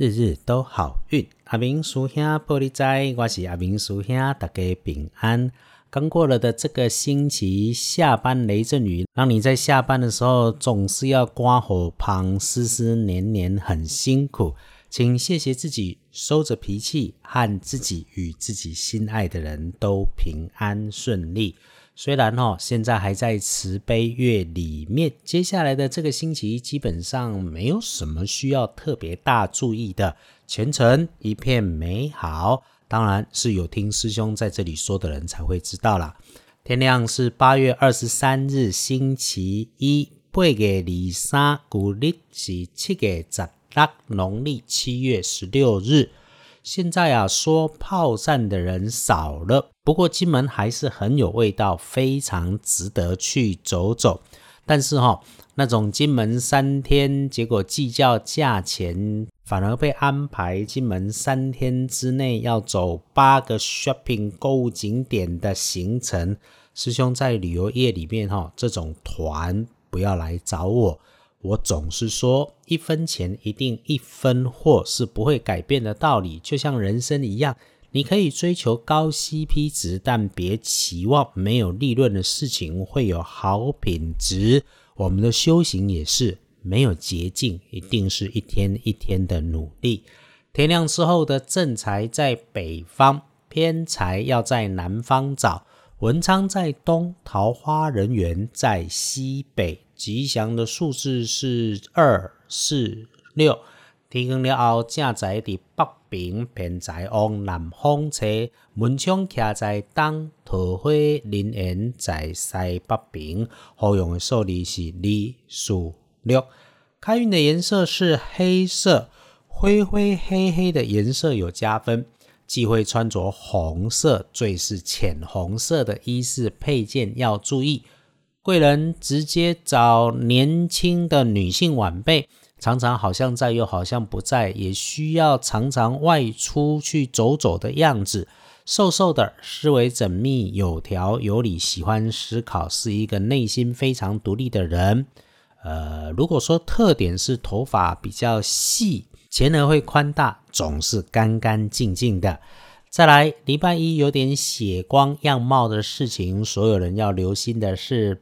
日日都好运。阿明叔兄玻璃仔，我是阿明叔兄，大家平安。刚过了的这个星期，下班雷阵雨，让你在下班的时候总是要刮火旁，思思黏黏，很辛苦。请谢谢自己，收着脾气，和自己与自己心爱的人都平安顺利。虽然哦，现在还在慈悲月里面，接下来的这个星期基本上没有什么需要特别大注意的，前程一片美好。当然是有听师兄在这里说的人才会知道啦。天亮是八月二十三日星期一，八月二三，古历是七月十六，农历七月十六日。现在啊，说炮战的人少了，不过金门还是很有味道，非常值得去走走。但是哈，那种金门三天，结果计较价钱，反而被安排金门三天之内要走八个 shopping 购物景点的行程，师兄在旅游业里面哈，这种团不要来找我。我总是说，一分钱一定一分货是不会改变的道理，就像人生一样，你可以追求高 CP 值，但别期望没有利润的事情会有好品质。我们的修行也是没有捷径，一定是一天一天的努力。天亮之后的正财在北方，偏财要在南方找。文昌在东，桃花人缘在西北。吉祥的数字是二四六。天光了后，正在伫北平，偏在往南方车，门窗徛在东，桃花人缘在西北边。好用的数字是二四六。开运的颜色是黑色，灰灰黑黑的颜色有加分。忌讳穿着红色，最是浅红色的衣饰配件要注意。贵人直接找年轻的女性晚辈，常常好像在又好像不在，也需要常常外出去走走的样子。瘦瘦的，思维缜密，有条有理，喜欢思考，是一个内心非常独立的人。呃，如果说特点是头发比较细，前额会宽大，总是干干净净的。再来，礼拜一有点血光样貌的事情，所有人要留心的是。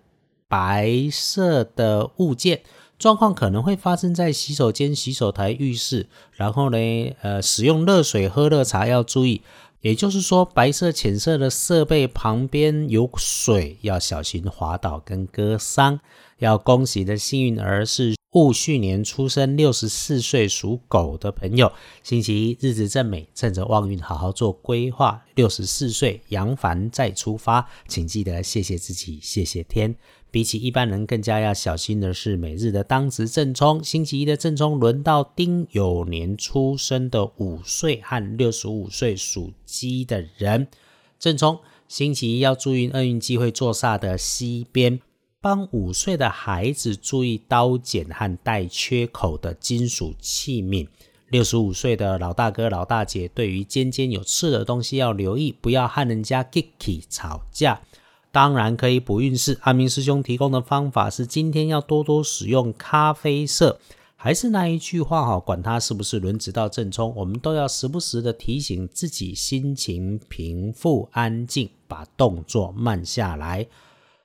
白色的物件状况可能会发生在洗手间、洗手台、浴室。然后呢，呃，使用热水喝热茶要注意。也就是说，白色、浅色的设备旁边有水，要小心滑倒跟割伤。要恭喜的幸运儿是戊戌年出生、六十四岁属狗的朋友。星期一日子正美，趁着旺运好好做规划。六十四岁扬帆再出发，请记得谢谢自己，谢谢天。比起一般人更加要小心的是，每日的当值正冲，星期一的正冲轮到丁酉年出生的五岁和六十五岁属鸡的人。正冲星期一要注意厄运机会坐煞的西边，帮五岁的孩子注意刀剪和带缺口的金属器皿。六十五岁的老大哥、老大姐对于尖尖有刺的东西要留意，不要和人家 kicky 吵架。当然可以补运势。阿明师兄提供的方法是：今天要多多使用咖啡色。还是那一句话哈，管它是不是轮值到正冲，我们都要时不时的提醒自己，心情平复安静，把动作慢下来。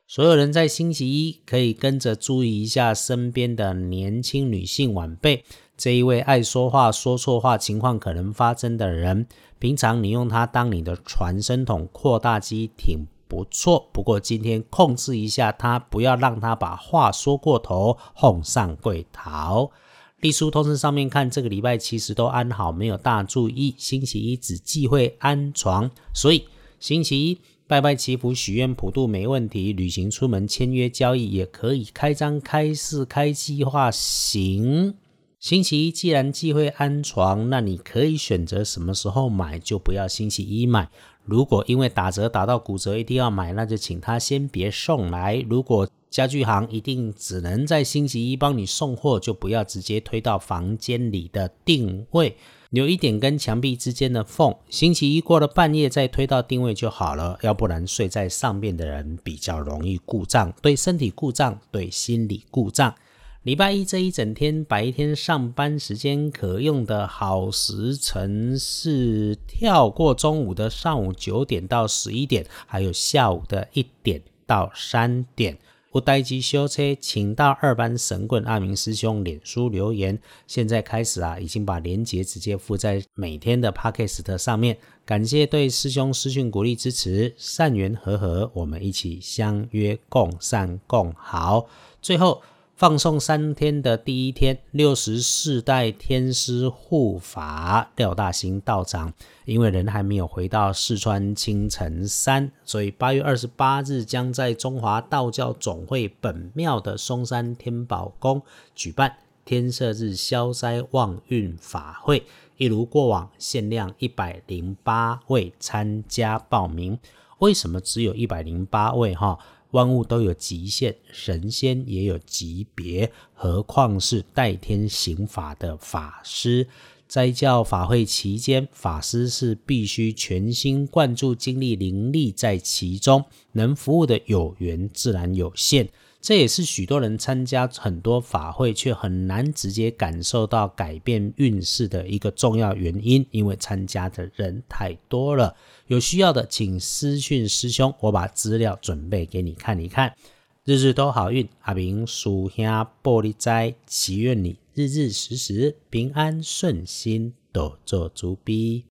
所有人在星期一可以跟着注意一下身边的年轻女性晚辈。这一位爱说话、说错话、情况可能发生的人，平常你用它当你的传声筒、扩大机，挺。不错，不过今天控制一下他，不要让他把话说过头，哄上柜逃。隶书通知上面看，这个礼拜其实都安好，没有大注意。星期一只忌讳安床，所以星期一拜拜祈福许愿普渡没问题。旅行出门签约交易也可以开张开市开计划行。星期一既然忌讳安床，那你可以选择什么时候买，就不要星期一买。如果因为打折打到骨折一定要买，那就请他先别送来。如果家具行一定只能在星期一帮你送货，就不要直接推到房间里的定位，留一点跟墙壁之间的缝。星期一过了半夜再推到定位就好了，要不然睡在上面的人比较容易故障，对身体故障，对心理故障。礼拜一这一整天白天上班时间可用的好时辰是跳过中午的上午九点到十一点，还有下午的一点到三点。不待机修车，请到二班神棍阿明师兄脸书留言。现在开始啊，已经把链接直接附在每天的 podcast 上面。感谢对师兄师训鼓励支持，善缘和合，我们一起相约共善共好。最后。放送三天的第一天，六十四代天师护法廖大兴道长，因为人还没有回到四川青城山，所以八月二十八日将在中华道教总会本庙的嵩山天宝宫举办天赦日消灾旺运法会，一如过往，限量一百零八位参加报名。为什么只有一百零八位？哈？万物都有极限，神仙也有级别，何况是代天行法的法师？在教法会期间，法师是必须全心贯注精力、灵力在其中，能服务的有缘自然有限。这也是许多人参加很多法会却很难直接感受到改变运势的一个重要原因，因为参加的人太多了。有需要的请私讯师兄，我把资料准备给你看一看。日日都好运，阿明属下玻璃斋，祈愿你日日时时平安顺心，多做足逼。